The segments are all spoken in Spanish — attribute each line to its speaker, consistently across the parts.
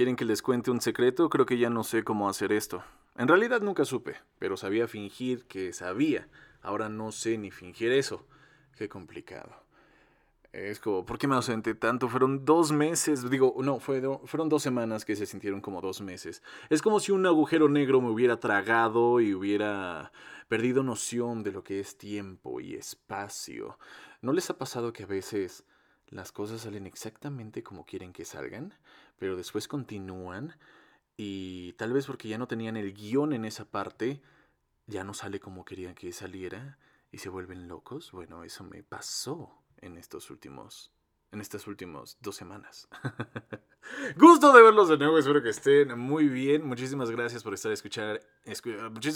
Speaker 1: ¿Quieren que les cuente un secreto? Creo que ya no sé cómo hacer esto. En realidad nunca supe, pero sabía fingir que sabía. Ahora no sé ni fingir eso. Qué complicado. Es como, ¿por qué me ausenté tanto? Fueron dos meses, digo, no, fueron dos semanas que se sintieron como dos meses. Es como si un agujero negro me hubiera tragado y hubiera perdido noción de lo que es tiempo y espacio. ¿No les ha pasado que a veces las cosas salen exactamente como quieren que salgan, pero después continúan y tal vez porque ya no tenían el guion en esa parte, ya no sale como querían que saliera y se vuelven locos? Bueno, eso me pasó en estos últimos en estas últimas dos semanas. Gusto de verlos de nuevo, espero que estén muy bien. Muchísimas gracias por estar escuchando.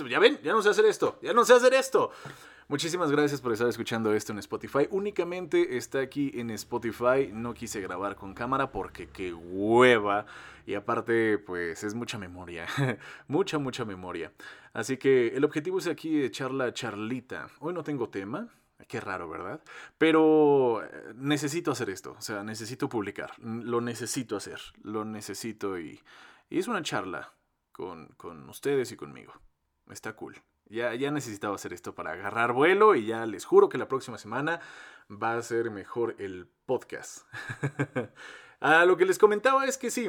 Speaker 1: ya ven, ya no sé hacer esto, ya no sé hacer esto. Muchísimas gracias por estar escuchando esto en Spotify. Únicamente está aquí en Spotify. No quise grabar con cámara porque qué hueva. Y aparte, pues es mucha memoria. mucha, mucha memoria. Así que el objetivo es aquí echar la charlita. Hoy no tengo tema. Qué raro, ¿verdad? Pero eh, necesito hacer esto, o sea, necesito publicar, lo necesito hacer, lo necesito y, y es una charla con, con, ustedes y conmigo. Está cool. Ya, ya necesitaba hacer esto para agarrar vuelo y ya les juro que la próxima semana va a ser mejor el podcast. ah, lo que les comentaba es que sí,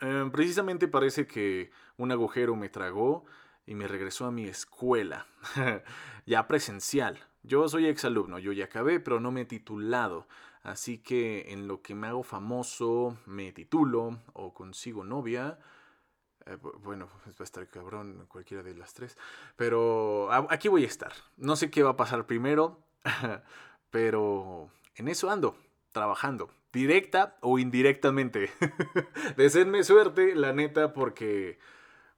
Speaker 1: eh, precisamente parece que un agujero me tragó y me regresó a mi escuela, ya presencial. Yo soy exalumno, yo ya acabé, pero no me he titulado. Así que en lo que me hago famoso, me titulo o consigo novia. Eh, bueno, pues va a estar cabrón cualquiera de las tres. Pero aquí voy a estar. No sé qué va a pasar primero, pero en eso ando, trabajando. Directa o indirectamente. Deseenme suerte, la neta, porque,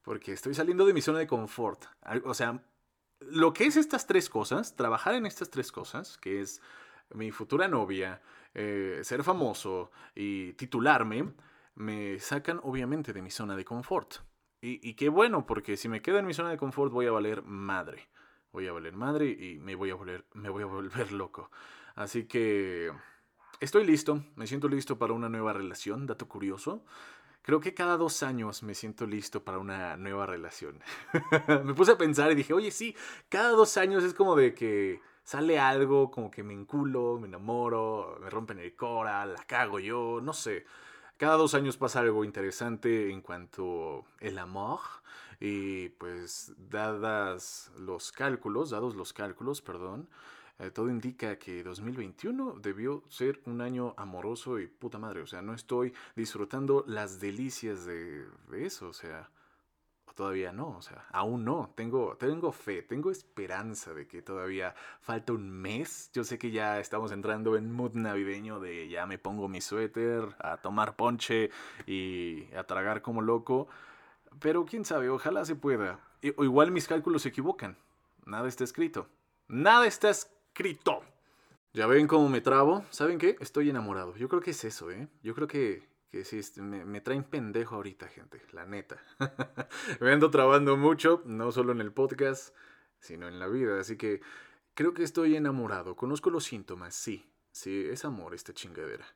Speaker 1: porque estoy saliendo de mi zona de confort. O sea, lo que es estas tres cosas, trabajar en estas tres cosas, que es mi futura novia, eh, ser famoso y titularme, me sacan obviamente de mi zona de confort. Y, qué bueno, porque si me quedo en mi zona de confort voy a valer madre. Voy a valer madre y me voy a volver, me voy a volver loco. Así que estoy listo, me siento listo para una nueva relación, dato curioso. Creo que cada dos años me siento listo para una nueva relación. me puse a pensar y dije, oye, sí, cada dos años es como de que sale algo, como que me enculo, me enamoro, me rompen el cora, la cago yo, no sé. Cada dos años pasa algo interesante en cuanto el amor. Y pues dadas los cálculos, dados los cálculos, perdón, eh, todo indica que 2021 debió ser un año amoroso y puta madre. O sea, no estoy disfrutando las delicias de, eso. O sea, todavía no. O sea, aún no. Tengo, tengo fe, tengo esperanza de que todavía falta un mes. Yo sé que ya estamos entrando en mood navideño de ya me pongo mi suéter, a tomar ponche y a tragar como loco. Pero quién sabe, ojalá se pueda. O igual mis cálculos se equivocan. Nada está escrito. Nada está escrito. Ya ven cómo me trabo. ¿Saben qué? Estoy enamorado. Yo creo que es eso, ¿eh? Yo creo que, que sí, este, me, me traen pendejo ahorita, gente. La neta. me ando trabando mucho, no solo en el podcast, sino en la vida. Así que creo que estoy enamorado. Conozco los síntomas, sí. Sí, es amor esta chingadera.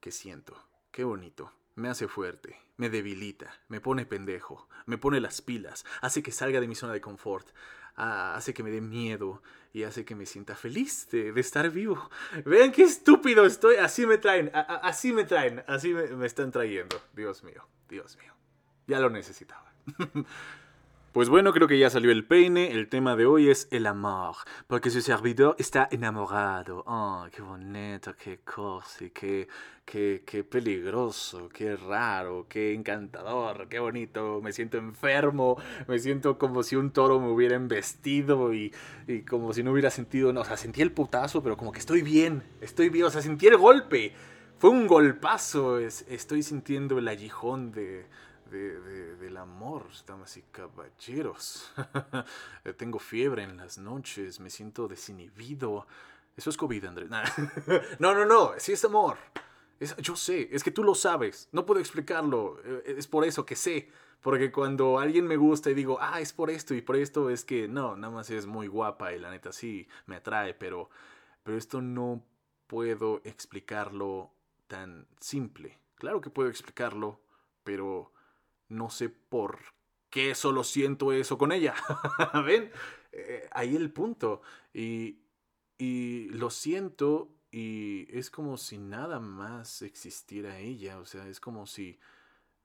Speaker 1: ¿Qué siento? Qué bonito. Me hace fuerte, me debilita, me pone pendejo, me pone las pilas, hace que salga de mi zona de confort, ah, hace que me dé miedo y hace que me sienta feliz de, estar vivo. Vean qué estúpido estoy, así me traen, así me traen, así me están trayendo. Dios mío, Dios mío. Ya lo necesitaba. Pues bueno, creo que ya salió el peine. El tema de hoy es el amor. Porque su servidor está enamorado. Oh, qué bonito, qué cosa, qué, qué, qué peligroso, qué raro, qué encantador, qué bonito. Me siento enfermo. Me siento como si un toro me hubiera embestido y, y como si no hubiera sentido. No, o sea, sentí el putazo, pero como que estoy bien. Estoy bien. O sea, sentí el golpe. Fue un golpazo. estoy sintiendo el aguijón de de, del amor, damas y caballeros. Tengo fiebre en las noches, me siento desinhibido. Eso es COVID, Andrés. no, no, no, sí es amor. yo sé, es que tú lo sabes. No puedo explicarlo. Eh, es por eso que sé. Porque cuando alguien me gusta y digo, ah, es por esto y por esto, es que no, nada más es muy guapa y la neta sí me atrae, pero, pero esto no puedo explicarlo tan simple. Claro que puedo explicarlo, pero no sé por qué solo siento eso con ella. ¿Ven? Eh, ahí el punto. Y, y lo siento y es como si nada más existiera ella. O sea, es como si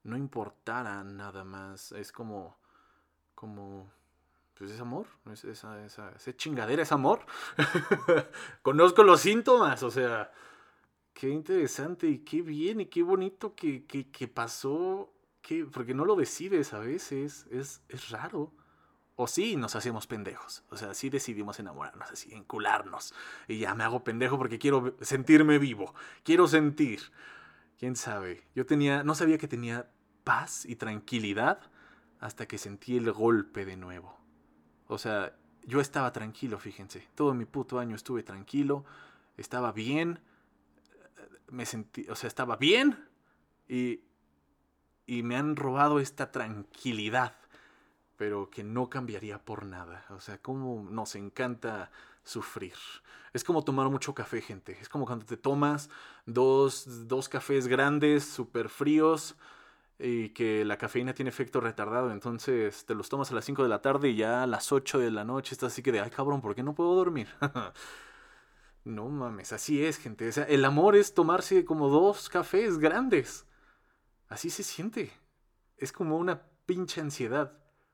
Speaker 1: no importara nada más. Es como, como, pues es amor. Es, esa, esa, esa chingadera es amor. Conozco los síntomas, o sea, qué interesante y qué bien y qué bonito que, que, que pasó. Que, porque no lo decides a veces, es, es raro. O sí nos hacemos pendejos. O sea, sí decidimos enamorarnos, así, encularnos. Y ya me hago pendejo porque quiero sentirme vivo. Quiero sentir. ¿Quién sabe? Yo tenía, no sabía que tenía paz y tranquilidad hasta que sentí el golpe de nuevo. O sea, yo estaba tranquilo, fíjense. Todo mi puto año estuve tranquilo. Estaba bien. Me sentí, o sea, estaba bien. Y, y me han robado esta tranquilidad pero que no cambiaría por nada. O sea, como nos encanta sufrir. Es como tomar mucho café, gente. Es como cuando te tomas dos, dos cafés grandes, súper fríos, y que la cafeína tiene efecto retardado. Entonces te los tomas a las 5 de la tarde y ya a las 8 de la noche estás así que de, ay cabrón, ¿por qué no puedo dormir? no mames, así es, gente. O sea, el amor es tomarse como dos cafés grandes. Así se siente. Es como una pinche ansiedad.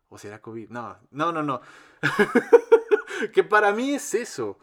Speaker 1: ¿O será COVID? No, no, no, no. que para mí es eso.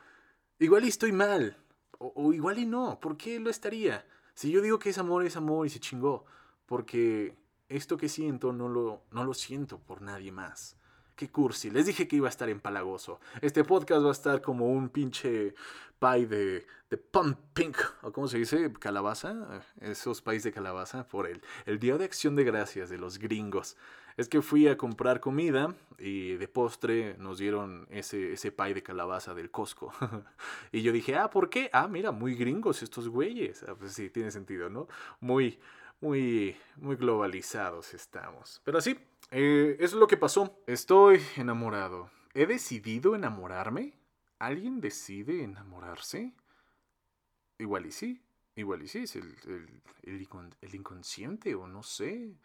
Speaker 1: Igual y estoy mal. O, igual y no. ¿Por qué lo estaría? Si yo digo que es amor, es amor y se chingó. Porque esto que siento no lo, no lo siento por nadie más. Qué cursi. Les dije que iba a estar empalagoso. Este podcast va a estar como un pinche pie de, de pumping. ¿O cómo se dice? Calabaza. Esos pies de calabaza por el, el Día de Acción de Gracias de los gringos. Es que fui a comprar comida y de postre nos dieron ese, ese pie de calabaza del Costco. y yo dije, ah, ¿por qué? Ah, mira, muy gringos estos güeyes. Ah, pues sí, tiene sentido, ¿no? Muy, muy, muy globalizados estamos. Pero sí, eh, es lo que pasó. Estoy enamorado. ¿He decidido enamorarme? ¿Alguien decide enamorarse? Igual y sí. Igual y sí, es el, el, el inconsciente o no sé.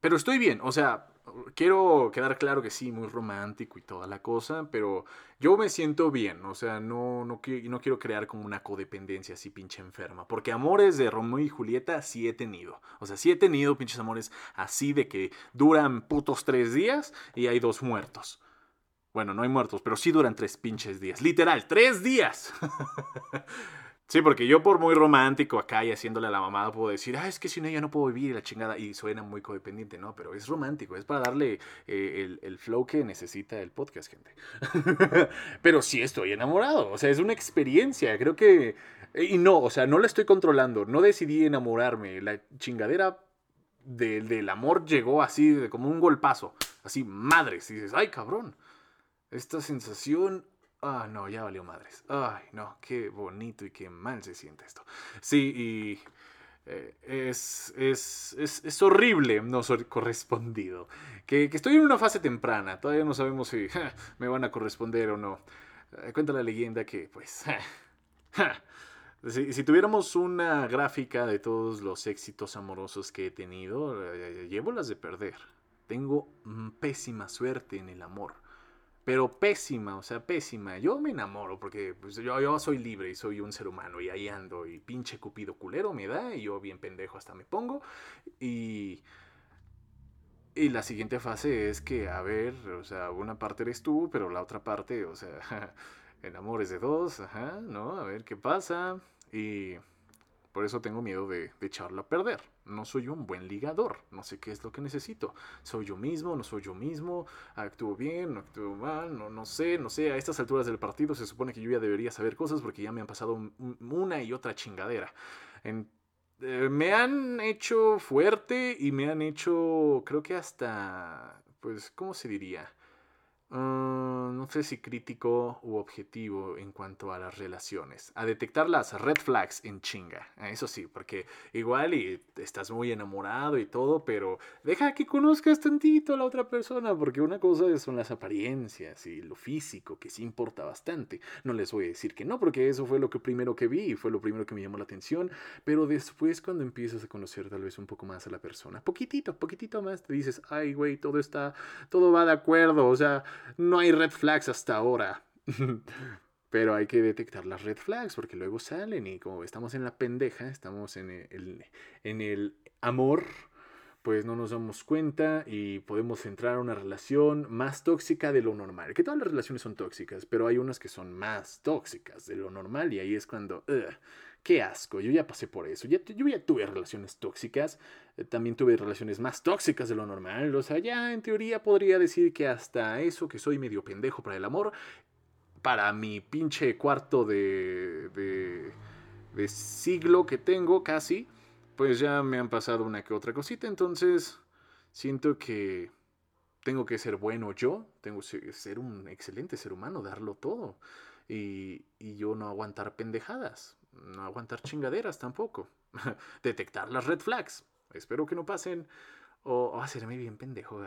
Speaker 1: Pero estoy bien, o sea, quiero quedar claro que sí, muy romántico y toda la cosa, pero yo me siento bien, o sea, no, no, quiero crear como una codependencia así pinche enferma, porque amores de Romeo y Julieta sí he tenido, o sea, sí he tenido pinches amores así de que duran putos tres días y hay dos muertos. Bueno, no hay muertos, pero sí duran tres pinches días, literal, tres días. Sí, porque yo por muy romántico acá y haciéndole a la mamada puedo decir, ah, es que sin ella no puedo vivir la chingada y suena muy codependiente, ¿no? Pero es romántico, es para darle eh, el, flow que necesita el podcast, gente. Pero sí estoy enamorado, o sea, es una experiencia, creo que... Y no, o sea, no la estoy controlando, no decidí enamorarme, la chingadera del amor llegó así, como un golpazo, así, madres, y dices, ay, cabrón, esta sensación Ah, no, ya valió madres. Ay, no, qué bonito y qué mal se siente esto. Sí, y eh, es, es, es, horrible no ser correspondido. Que, que, estoy en una fase temprana, todavía no sabemos si me van a corresponder o no. Eh, cuenta la leyenda que, pues, si, tuviéramos una gráfica de todos los éxitos amorosos que he tenido, eh, llevo las de perder. Tengo pésima suerte en el amor pero pésima, o sea, pésima. Yo me enamoro porque pues, yo, yo soy libre y soy un ser humano y ahí ando y pinche cupido culero me da y yo bien pendejo hasta me pongo. Y, y la siguiente fase es que, a ver, o sea, una parte eres tú, pero la otra parte, o sea, enamores de dos, ajá, ¿no? A ver qué pasa. Y por eso tengo miedo de, echarlo a perder. No soy un buen ligador. No sé qué es lo que necesito. Soy yo mismo, no soy yo mismo. Actúo bien, no actúo mal. No, no sé, no sé. A estas alturas del partido se supone que yo ya debería saber cosas porque ya me han pasado una y otra chingadera. Eh, me han hecho fuerte y me han hecho, creo que hasta, pues, ¿cómo se diría? Ah, no sé si crítico u objetivo en cuanto a las relaciones. A detectar las red flags en chinga. Ah, eso sí, porque igual y estás muy enamorado y todo, pero deja que conozcas tantito a la otra persona, porque una cosa son las apariencias y lo físico, que sí importa bastante. No les voy a decir que no, porque eso fue lo que primero que vi y fue lo primero que me llamó la atención, pero después cuando empiezas a conocer tal vez un poco más a la persona, poquitito, poquitito más, te dices, ay, güey, todo está, todo va de acuerdo, o sea, no hay red flags hasta ahora. Pero hay que detectar las red flags porque luego salen y como estamos en la pendeja, estamos en el, en el amor, pues no nos damos cuenta y podemos entrar a una relación más tóxica de lo normal. Que todas las relaciones son tóxicas, pero hay unas que son más tóxicas de lo normal y ahí es cuando qué asco, yo ya pasé por eso. yo ya tuve relaciones tóxicas, eh, también tuve relaciones más tóxicas de lo normal. O sea, ya en teoría podría decir que hasta eso, que soy medio pendejo para el amor, para mi pinche cuarto de, de, de siglo que tengo casi, pues ya me han pasado una que otra cosita. Entonces, siento que tengo que ser bueno yo, tengo que ser un excelente ser humano, darlo todo. Y, y yo no aguantar pendejadas no aguantar chingaderas tampoco. Detectar las red flags. Espero que no pasen. O hacerme bien pendejo.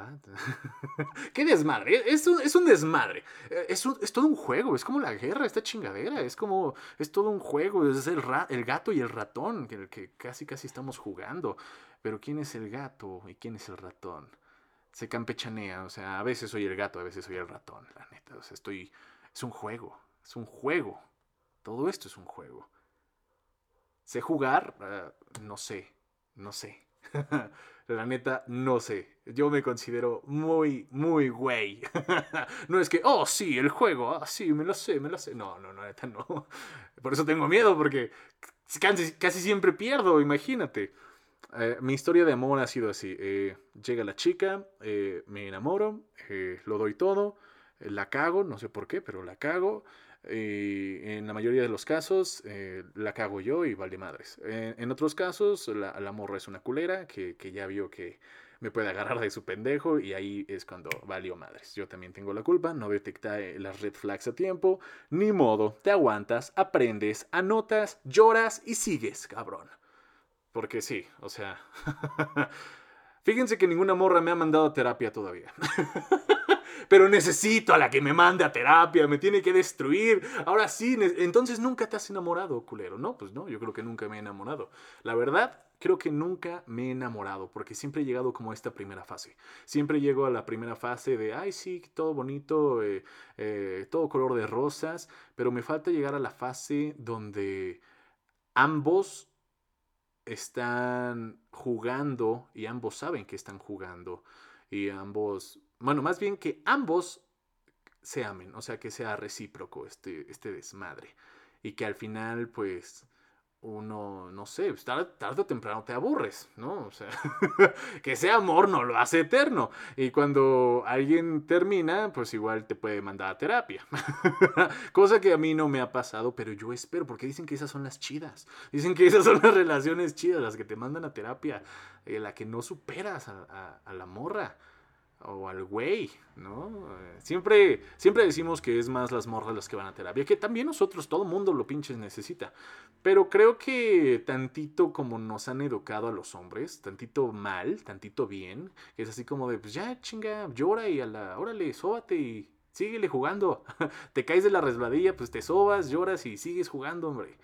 Speaker 1: ¡Qué desmadre! Es un, es un desmadre. Eh, es, es, todo un juego. Es como la guerra, esta chingadera. Es como. Es todo un juego. Es el, el gato y el ratón. El que casi casi estamos jugando. Pero ¿quién es el gato y quién es el ratón? Se campechanea. O sea, a veces soy el gato, a veces soy el ratón. La neta. O sea, estoy. Es un juego. Es un juego. Todo esto es un juego. ¿Sé jugar? Ah, no sé, no sé. La neta, no sé. Yo me considero muy, muy güey. no es que, oh, sí, el juego, ah, sí, me lo sé, me lo sé. No, no, no, neta, no. Por eso tengo miedo, porque casi, siempre pierdo, imagínate. Eh, mi historia de amor ha sido así. Eh, llega la chica, eh, me enamoro, lo doy todo, la cago, no sé por qué, pero la cago. Y en la mayoría de los casos eh, la cago yo y vale madres. En, otros casos la, morra es una culera que, que, ya vio que me puede agarrar de su pendejo y ahí es cuando valió madres. Yo también tengo la culpa, no detecté las red flags a tiempo. Ni modo, te aguantas, aprendes, anotas, lloras y sigues, cabrón. Porque sí, o sea... Fíjense que ninguna morra me ha mandado terapia todavía. pero necesito a la que me mande a terapia, me tiene que destruir. Ahora sí, entonces nunca te has enamorado, culero. No, pues no, yo creo que nunca me he enamorado. La verdad, creo que nunca me he enamorado, porque siempre he llegado como a esta primera fase. Siempre llego a la primera fase de, ay, sí, todo bonito, eh, eh, todo color de rosas, pero me falta llegar a la fase donde ambos están jugando y ambos saben que están jugando y ambos bueno, más bien que ambos se amen, o sea, que sea recíproco este, este desmadre. Y que al final, pues, uno, no sé, pues, tarde, tarde, o temprano te aburres, ¿no? O sea, que sea amor no lo hace eterno. Y cuando alguien termina, pues igual te puede mandar a terapia. Cosa que a mí no me ha pasado, pero yo espero, porque dicen que esas son las chidas. Dicen que esas son las relaciones chidas, las que te mandan a terapia, eh, la que no superas a la morra o al güey, ¿no? Siempre, siempre decimos que es más las morras las que van a terapia, que también nosotros, todo mundo lo pinches necesita. Pero creo que tantito como nos han educado a los hombres, tantito mal, tantito bien, es así como de, pues ya chinga, llora y a la, órale, sóbate y síguele jugando. te caes de la resbaladilla, pues te sobas, lloras y sigues jugando, hombre.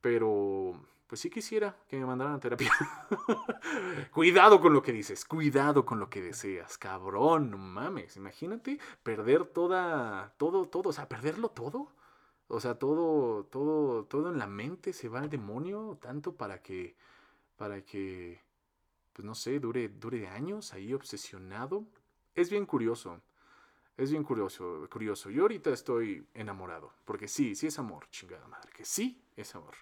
Speaker 1: Pero pues sí quisiera que me mandaran a terapia. cuidado con lo que dices, cuidado con lo que deseas, cabrón, no mames, imagínate perder toda, todo, todo, o sea, perderlo todo. O sea, todo, todo, todo en la mente se va al demonio, tanto para que, para que, pues no sé, dure, dure años ahí obsesionado. Es bien curioso. Es bien curioso, curioso. Yo ahorita estoy enamorado, porque sí, sí es amor, chingada madre, que sí es amor.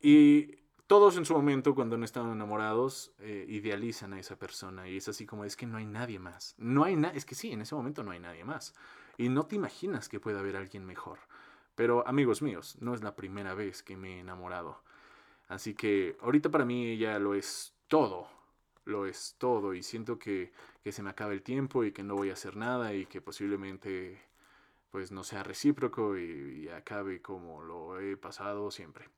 Speaker 1: Y todos en su momento, cuando no están enamorados, eh, idealizan a esa persona. Y es así como, es que no hay nadie más. No hay nada, es que sí, en ese momento no hay nadie más. Y no te imaginas que pueda haber alguien mejor. Pero amigos míos, no es la primera vez que me he enamorado. Así que ahorita para mí ella lo es todo. lo es todo y siento que, que se me acaba el tiempo y que no voy a hacer nada y que posiblemente pues no sea recíproco y, acabe como lo he pasado siempre.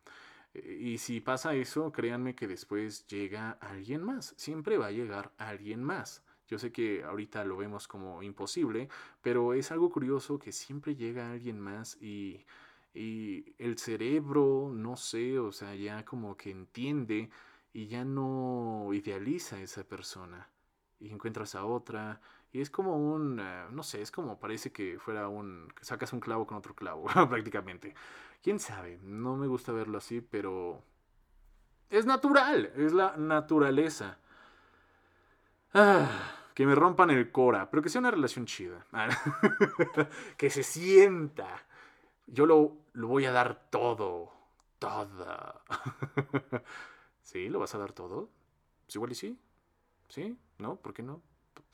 Speaker 1: Y si pasa eso, créanme que después llega alguien más. Siempre va a llegar alguien más. Yo sé que ahorita lo vemos como imposible, pero es algo curioso que siempre llega alguien más y, y el cerebro, no sé, o sea, ya como que entiende y ya no idealiza a esa persona. Y encuentras a otra. Y es como un, eh, no sé, es como parece que fuera un, sacas un clavo con otro clavo, prácticamente. ¿Quién sabe? No me gusta verlo así, pero es natural, es la naturaleza. Ah, que me rompan el cora, pero que sea una relación chida. que se sienta. Yo lo, lo voy a dar todo. Todo. ¿Sí? ¿Lo vas a dar todo? Pues igual y sí. ¿Sí? ¿No? ¿Por qué no?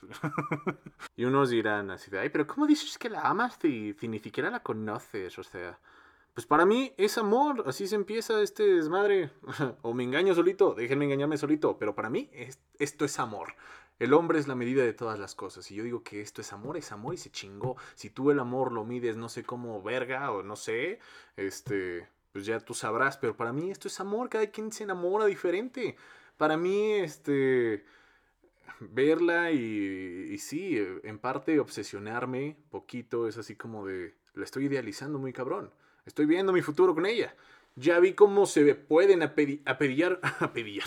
Speaker 1: y unos dirán así de, ay, pero ¿cómo dices que la amas si, ni siquiera la conoces? O sea, pues para mí es amor, así se empieza este desmadre. o me engaño solito, déjenme engañarme solito, pero para mí esto es amor. El hombre es la medida de todas las cosas. Y yo digo que esto es amor, es amor y se chingó. Si tú el amor lo mides, no sé cómo verga o no sé, este, pues ya tú sabrás, pero para mí esto es amor, cada quien se enamora diferente. Para mí, este, verla y, sí, en parte obsesionarme poquito, es así como de, la estoy idealizando muy cabrón. Estoy viendo mi futuro con ella. Ya vi cómo se pueden apedillar, apedillar.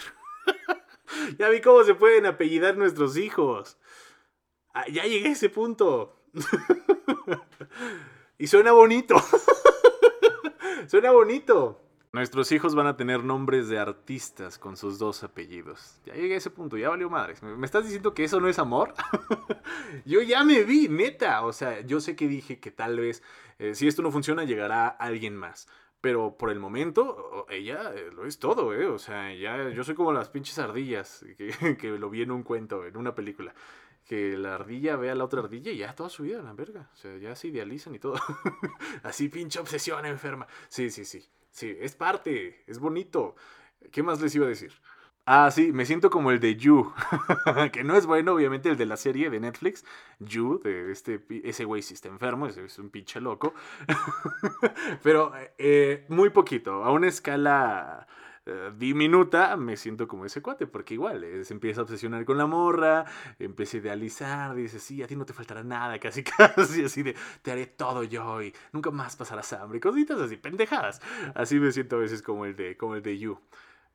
Speaker 1: ya vi cómo se pueden apellidar nuestros hijos. Ah, ya llegué a ese punto. y suena bonito. Suena bonito. Nuestros hijos van a tener nombres de artistas con sus dos apellidos. Ya llegué a ese punto, ya valió madres. ¿Me estás diciendo que eso no es amor? yo ya me vi, neta. O sea, yo sé que dije que tal vez, eh, si esto no funciona, llegará alguien más. Pero por el momento, ella eh, lo es todo, ¿eh? O sea, ya yo soy como las pinches ardillas, que, que lo vi en un cuento, en una película que la ardilla vea a la otra ardilla y ya toda su vida, la verga. O sea, ya se idealizan y todo. Así pinche obsesión enferma. Sí, sí, sí. Sí, es parte, es bonito. ¿Qué más les iba a decir? Ah, sí, me siento como el de You, que no es bueno, obviamente, el de la serie de Netflix, You, de este, ese güey sí está enfermo, es un pinche loco, pero eh, muy poquito, a una escala eh, diminuta, me siento como ese cuate, porque igual eh, se empieza a obsesionar con la morra, empieza a idealizar, dice, sí, a ti no te faltará nada, casi casi, así de, te haré todo yo y nunca más pasarás hambre, cositas así, pendejadas. Así me siento a veces como el de, como el de You.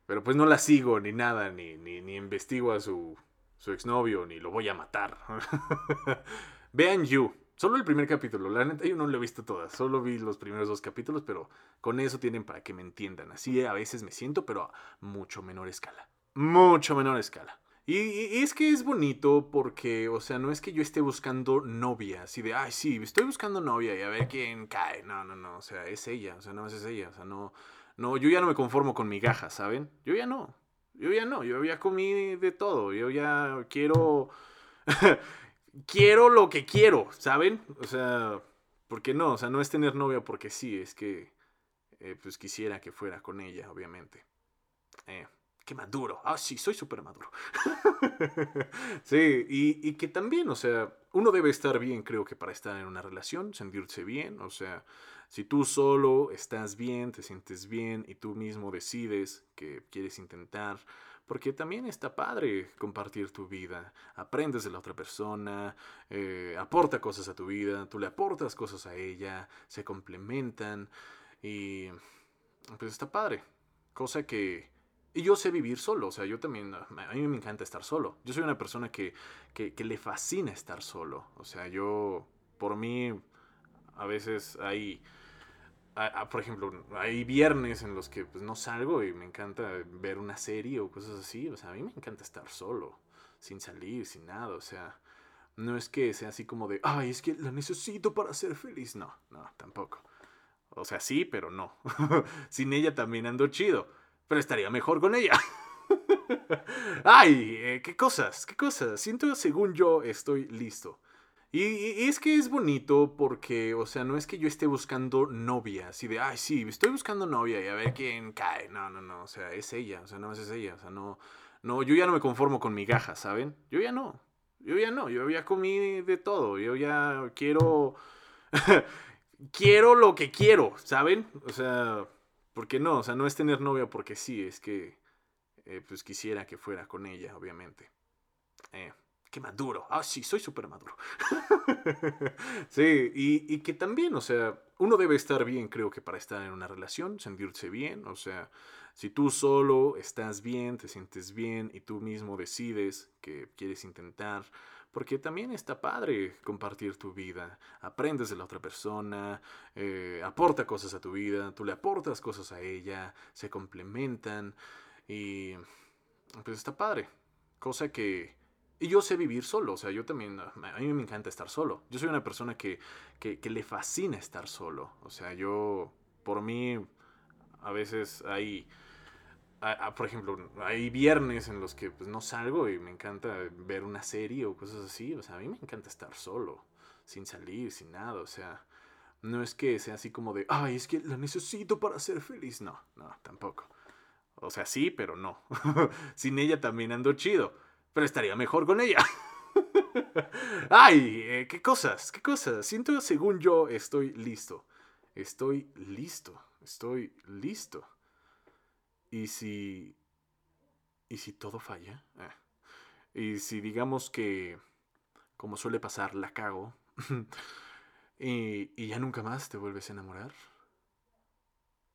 Speaker 1: Pero pues no la sigo ni nada, ni, ni, ni investigo a su, su exnovio, ni lo voy a matar. Vean You, Solo el primer capítulo, la neta yo no lo he visto todas, solo vi los primeros dos capítulos, pero con eso tienen para que me entiendan. Así a veces me siento, pero a mucho menor escala. Mucho menor escala. Y, es que es bonito porque, o sea, no es que yo esté buscando novia, así de, ay, sí, estoy buscando novia y a ver quién cae. No, no, no, o sea, es ella, o sea, no es ella, o sea, no, no, yo ya no me conformo con migajas, ¿saben? Yo ya no, yo ya no, yo ya comí de todo, yo ya quiero... quiero lo que quiero, ¿saben? O sea, ¿por qué no? O sea, no es tener novia porque sí, es que eh, pues quisiera que fuera con ella, obviamente. Eh, qué maduro. Ah, sí, soy súper maduro. sí, y, y, que también, o sea, uno debe estar bien, creo que para estar en una relación, sentirse bien, o sea, si tú solo estás bien, te sientes bien y tú mismo decides que quieres intentar porque también está padre compartir tu vida. Aprendes de la otra persona, eh, aporta cosas a tu vida, tú le aportas cosas a ella, se complementan y pues está padre. Cosa que... Y yo sé vivir solo, o sea, yo también, a mí me encanta estar solo. Yo soy una persona que, que, que le fascina estar solo. O sea, yo, por mí, a veces hay por ejemplo, hay viernes en los que pues, no salgo y me encanta ver una serie o cosas así. O sea, a mí me encanta estar solo, sin salir, sin nada. O sea, no es que sea así como de, ay, es que la necesito para ser feliz. No, no, tampoco. O sea, sí, pero no. sin ella también ando chido. Pero estaría mejor con ella. ay, eh, qué cosas, qué cosas. Siento, según yo, estoy listo. Y, es que es bonito porque, o sea, no es que yo esté buscando novia, así de, ay, sí, estoy buscando novia y a ver quién cae. No, no, no, o sea, es ella, o sea, no es ella, o sea, no, No, yo ya no me conformo con migajas, ¿saben? Yo ya no. Yo ya no, yo ya comí de todo. Yo ya quiero. quiero lo que quiero, ¿saben? O sea, ¿por qué no? O sea, no es tener novia porque sí, es que. Eh, pues quisiera que fuera con ella, obviamente. Eh, qué maduro. Ah, sí, soy súper maduro. sí, y, y, que también, o sea, uno debe estar bien, creo que para estar en una relación, sentirse bien, o sea, si tú solo estás bien, te sientes bien y tú mismo decides que quieres intentar, porque también está padre compartir tu vida, aprendes de la otra persona, eh, aporta cosas a tu vida, tú le aportas cosas a ella, se complementan y pues está padre, cosa que... Y yo sé vivir solo, o sea, yo también, a mí me encanta estar solo. Yo soy una persona que, que, que le fascina estar solo. O sea, yo, por mí, a veces hay por ejemplo, hay viernes en los que pues, no salgo y me encanta ver una serie o cosas así. O sea, a mí me encanta estar solo, sin salir, sin nada. O sea, no es que sea así como de, ay, es que la necesito para ser feliz. No, no, tampoco. O sea, sí, pero no. sin ella también ando chido. Pero estaría mejor con ella. ay, eh, qué cosas, qué cosas. Siento, según yo, estoy listo. Estoy listo. Estoy listo. ¿Y si... ¿Y si todo falla? Ah. Y si digamos que, como suele pasar, la cago y, y, ya nunca más te vuelves a enamorar.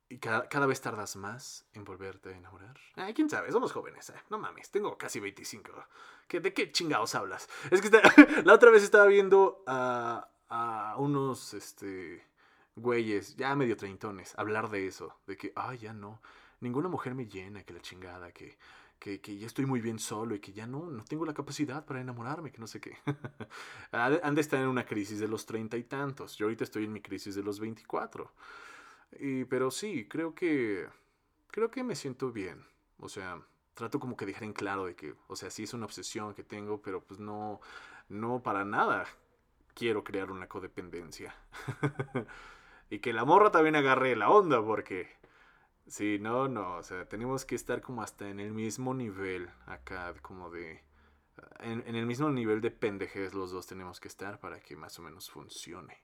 Speaker 1: Y cada, cada, vez tardas más en volverte a enamorar. Ay, quién sabe, somos jóvenes. Eh. No mames, tengo casi 25. ¿Qué, ¿De qué chingados hablas? Es que la otra vez estaba viendo a, a unos este, güeyes, ya medio treintones, hablar de eso. De que, ay, ya no ninguna mujer me llena, que la chingada, que, que, que, ya estoy muy bien solo y que ya no, no tengo la capacidad para enamorarme, que no sé qué. Han de estar en una crisis de los treinta y tantos. Yo ahorita estoy en mi crisis de los veinticuatro. Y, pero sí, creo que, creo que me siento bien. O sea, trato como que dejar en claro de que, o sea, sí es una obsesión que tengo, pero pues no, no para nada quiero crear una codependencia. y que la morra también agarre la onda, porque Sí, no, no, o sea, tenemos que estar como hasta en el mismo nivel acá, como de... En, el mismo nivel de pendejez los dos tenemos que estar para que más o menos funcione.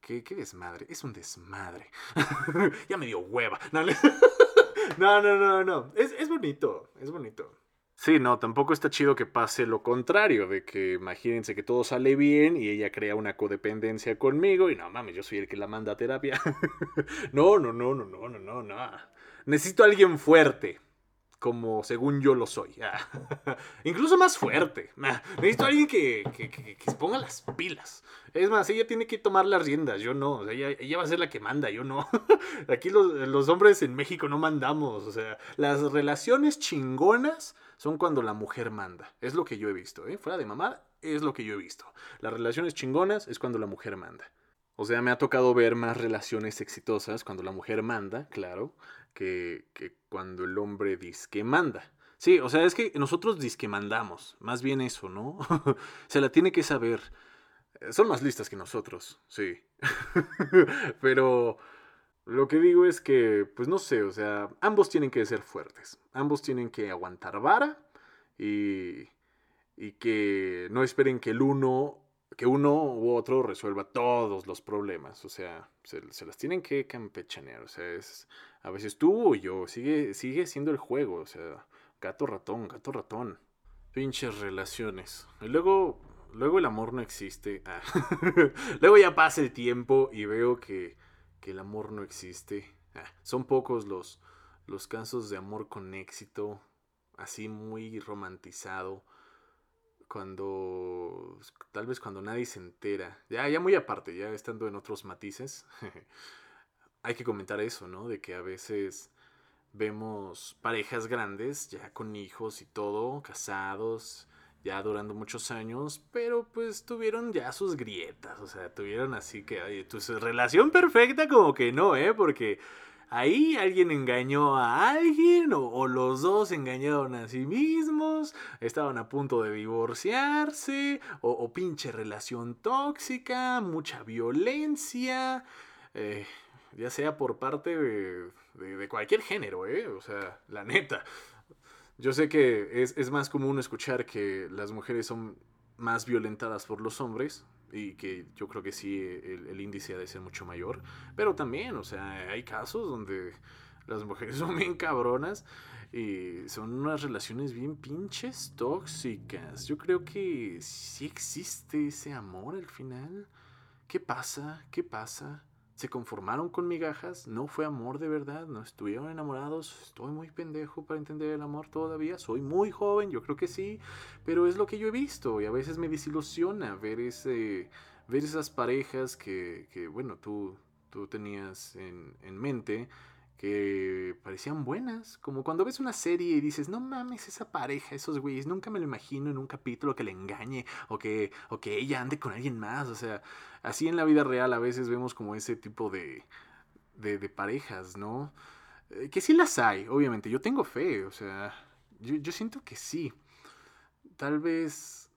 Speaker 1: ¿Qué, desmadre? Es un desmadre. ya me dio hueva. No, no, no, no. Es, bonito, es bonito. Sí, no, tampoco está chido que pase lo contrario, de que imagínense que todo sale bien y ella crea una codependencia conmigo y no mames, yo soy el que la manda a terapia. no, no, no, no, no, no, no, no. Necesito a alguien fuerte, como según yo lo soy. Incluso más fuerte. Necesito alguien que, que, se ponga las pilas. Es más, ella tiene que tomar las riendas, yo no. Ella, va a ser la que manda, yo no. Aquí los, los hombres en México no mandamos. O sea, las relaciones chingonas son cuando la mujer manda. Es lo que yo he visto, ¿eh? Fuera de mamá, es lo que yo he visto. Las relaciones chingonas es cuando la mujer manda. O sea, me ha tocado ver más relaciones exitosas cuando la mujer manda, claro, que, que cuando el hombre dice que manda. Sí, o sea, es que nosotros que mandamos, más bien eso, ¿no? Se la tiene que saber. Son más listas que nosotros, sí. Pero lo que digo es que, pues no sé, o sea, ambos tienen que ser fuertes. Ambos tienen que aguantar vara y, y que no esperen que el uno, que uno u otro resuelva todos los problemas. O sea, se, las tienen que campechanear. O sea, es a veces tú o yo. Sigue, sigue siendo el juego. O sea, gato ratón, gato ratón. Pinches relaciones. Y luego, luego el amor no existe. Ah. luego ya pasa el tiempo y veo que que el amor no existe. Ah, son pocos los, los casos de amor con éxito, así muy romantizado, cuando tal vez cuando nadie se entera, ya, ya muy aparte, ya estando en otros matices, hay que comentar eso, ¿no? De que a veces vemos parejas grandes, ya con hijos y todo, casados, ya durando muchos años, pero pues tuvieron ya sus grietas, o sea, tuvieron así que, oye, tu relación perfecta como que no, ¿eh? Porque ahí alguien engañó a alguien o, los dos engañaron a sí mismos, estaban a punto de divorciarse o, pinche relación tóxica, mucha violencia, eh, ya sea por parte de, de, de cualquier género, ¿eh? O sea, la neta. Yo sé que es, es más común escuchar que las mujeres son más violentadas por los hombres y que yo creo que sí el, índice ha de ser mucho mayor, pero también, o sea, hay casos donde las mujeres son bien cabronas y son unas relaciones bien pinches tóxicas. Yo creo que sí existe ese amor al final. ¿Qué pasa? ¿Qué pasa? ¿Se conformaron con migajas? ¿No fue amor de verdad? ¿No estuvieron enamorados? Estoy muy pendejo para entender el amor todavía. Soy muy joven, yo creo que sí. Pero es lo que yo he visto y a veces me desilusiona ver, ese, ver esas parejas que, que bueno, tú, tú tenías en, en mente que parecían buenas. Como cuando ves una serie y dices, no mames, esa pareja, esos güeyes, nunca me lo imagino en un capítulo que le engañe o que, o que ella ande con alguien más. O sea, así en la vida real a veces vemos como ese tipo de, de, parejas, ¿no? Eh, que sí las hay, obviamente. Yo tengo fe, o sea, yo, yo siento que sí. Tal vez,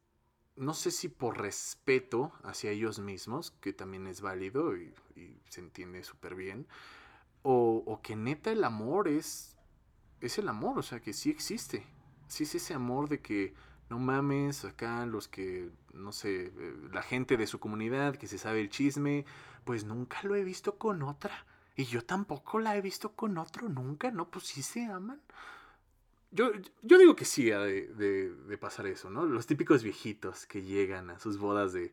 Speaker 1: no sé si por respeto hacia ellos mismos, que también es válido y, y se entiende súper bien o, que neta el amor es, es el amor, o sea, que sí existe. Sí es ese amor de que no mames, acá los que, no sé, eh, la gente de su comunidad que se sabe el chisme, pues nunca lo he visto con otra. Y yo tampoco la he visto con otro nunca, ¿no? Pues sí se aman. Yo, yo digo que sí ha de, de, de, pasar eso, ¿no? Los típicos viejitos que llegan a sus bodas de,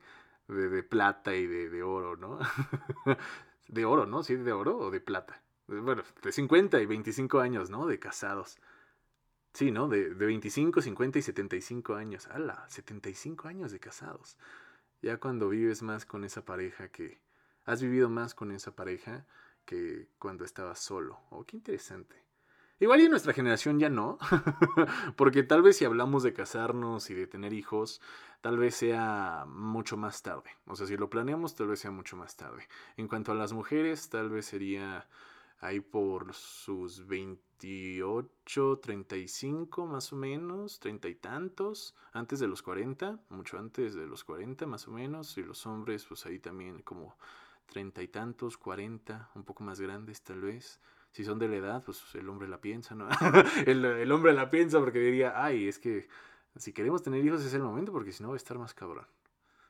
Speaker 1: de plata y de, oro, ¿no? de oro, ¿no? Sí, de oro o de plata. Bueno, de 50 y 25 años, ¿no? De casados. Sí, ¿no? De, de 25, 50 y 75 años. ¡Hala! 75 años de casados. Ya cuando vives más con esa pareja que... Has vivido más con esa pareja que cuando estabas solo. Oh, qué interesante. Igual y en nuestra generación ya no, porque tal vez si hablamos de casarnos y de tener hijos, tal vez sea mucho más tarde. O sea, si lo planeamos, tal vez sea mucho más tarde. En cuanto a las mujeres, tal vez sería ahí por sus 28, 35 más o menos, treinta y tantos, antes de los 40, mucho antes de los 40 más o menos, y los hombres pues ahí también como treinta y tantos, 40, un poco más grandes tal vez si son de la edad, pues el hombre la piensa, ¿no? el, el, hombre la piensa porque diría, ay, es que si queremos tener hijos es el momento porque si no va a estar más cabrón.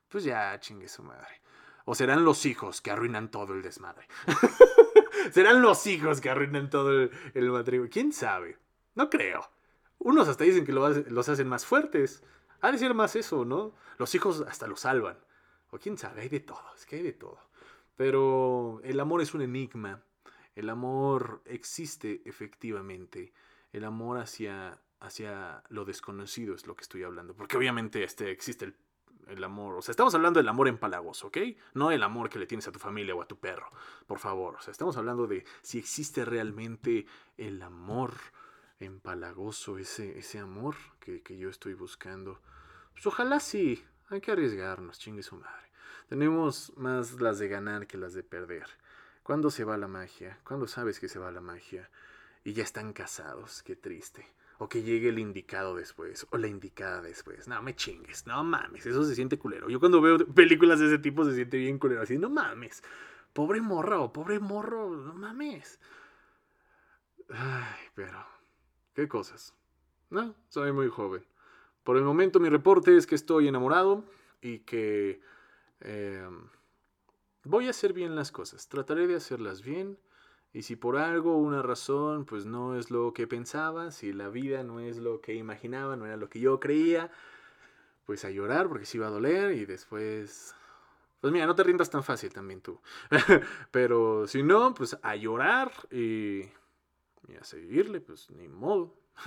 Speaker 1: Pues ya, chingue su madre. O serán los hijos que arruinan todo el desmadre. serán los hijos que arruinan todo el, matrimonio. ¿Quién sabe? No creo. Unos hasta dicen que lo, los hacen más fuertes. Ha de ser más eso, ¿no? Los hijos hasta los salvan. O quién sabe, hay de todo, es que hay de todo. Pero el amor es un enigma el amor existe efectivamente. El amor hacia, hacia lo desconocido es lo que estoy hablando. Porque obviamente este, existe el, el amor. O sea, estamos hablando del amor empalagoso, ¿ok? No el amor que le tienes a tu familia o a tu perro. Por favor. O sea, estamos hablando de si existe realmente el amor empalagoso, ese, ese amor que, que yo estoy buscando. Pues ojalá sí. Hay que arriesgarnos, chingue su madre. Tenemos más las de ganar que las de perder. ¿Cuándo se va la magia? ¿Cuándo sabes que se va la magia? Y ya están casados, qué triste. O que llegue el indicado después, o la indicada después. No me chingues, no mames, eso se siente culero. Yo cuando veo películas de ese tipo se siente bien culero, así, no mames. Pobre morro, pobre morro, no mames. Ay, pero, ¿qué cosas? No, soy muy joven. Por el momento mi reporte es que estoy enamorado y que... Eh, Voy a hacer bien las cosas, trataré de hacerlas bien. Y si por algo, una razón, pues no es lo que pensaba, si la vida no es lo que imaginaba, no era lo que yo creía, pues a llorar porque sí va a doler y después... Pues mira, no te rindas tan fácil también tú. Pero si no, pues a llorar y, y a seguirle, pues ni modo.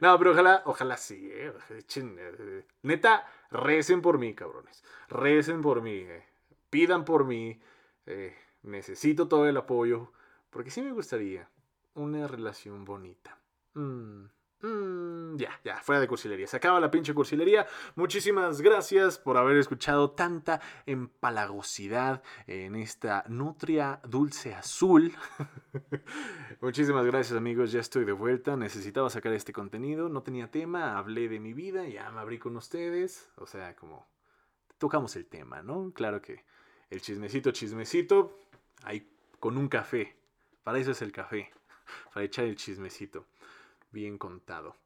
Speaker 1: no, pero ojalá, ojalá sí, eh. eh. Neta, recen por mí, cabrones. Recen por mí. Eh. Pidan por mí. Eh, necesito todo el apoyo. Porque sí me gustaría una relación bonita. Mm. Mm, ya, ya, fuera de cursilería. Se acaba la pinche cursilería. Muchísimas gracias por haber escuchado tanta empalagosidad en esta nutria dulce azul. Muchísimas gracias amigos, ya estoy de vuelta. Necesitaba sacar este contenido, no tenía tema, hablé de mi vida, ya me abrí con ustedes. O sea, como tocamos el tema, ¿no? Claro que el chismecito, chismecito, ahí con un café. Para eso es el café. para echar el chismecito. Bien contado.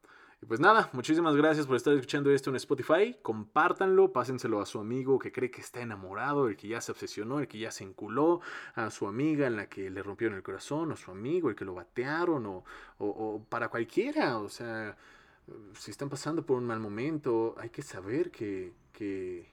Speaker 1: Y pues nada, muchísimas gracias por estar escuchando esto en Spotify. Compártanlo, pásenselo a su amigo que cree que está enamorado, el que ya se obsesionó, el que ya se enculó, a su amiga en la que le rompieron el corazón, o su amigo, el que lo batearon, o, o para cualquiera. O sea, si están pasando por un mal momento, hay que saber que, que,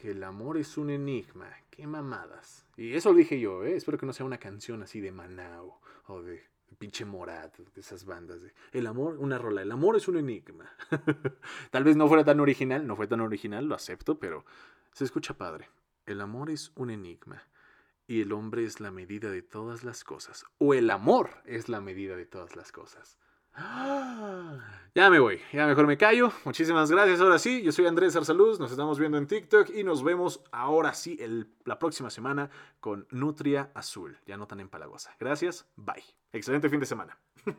Speaker 1: que el amor es un enigma. Qué mamadas. Y eso lo dije yo, ¿eh? Espero que no sea una canción así de Manao o de pinche Morat, de esas bandas. De, el amor, una rola, el amor es un enigma. Tal vez no fuera tan original, no fue tan original, lo acepto, pero se escucha padre. El amor es un enigma y el hombre es la medida de todas las cosas. O el amor es la medida de todas las cosas. Ya me voy, ya mejor me callo. Muchísimas gracias. Ahora sí, yo soy Andrés Arsaluz. Nos estamos viendo en TikTok y nos vemos ahora sí el, la próxima semana con Nutria Azul. Ya no tan empalagosa. Gracias, bye. Excelente fin de semana.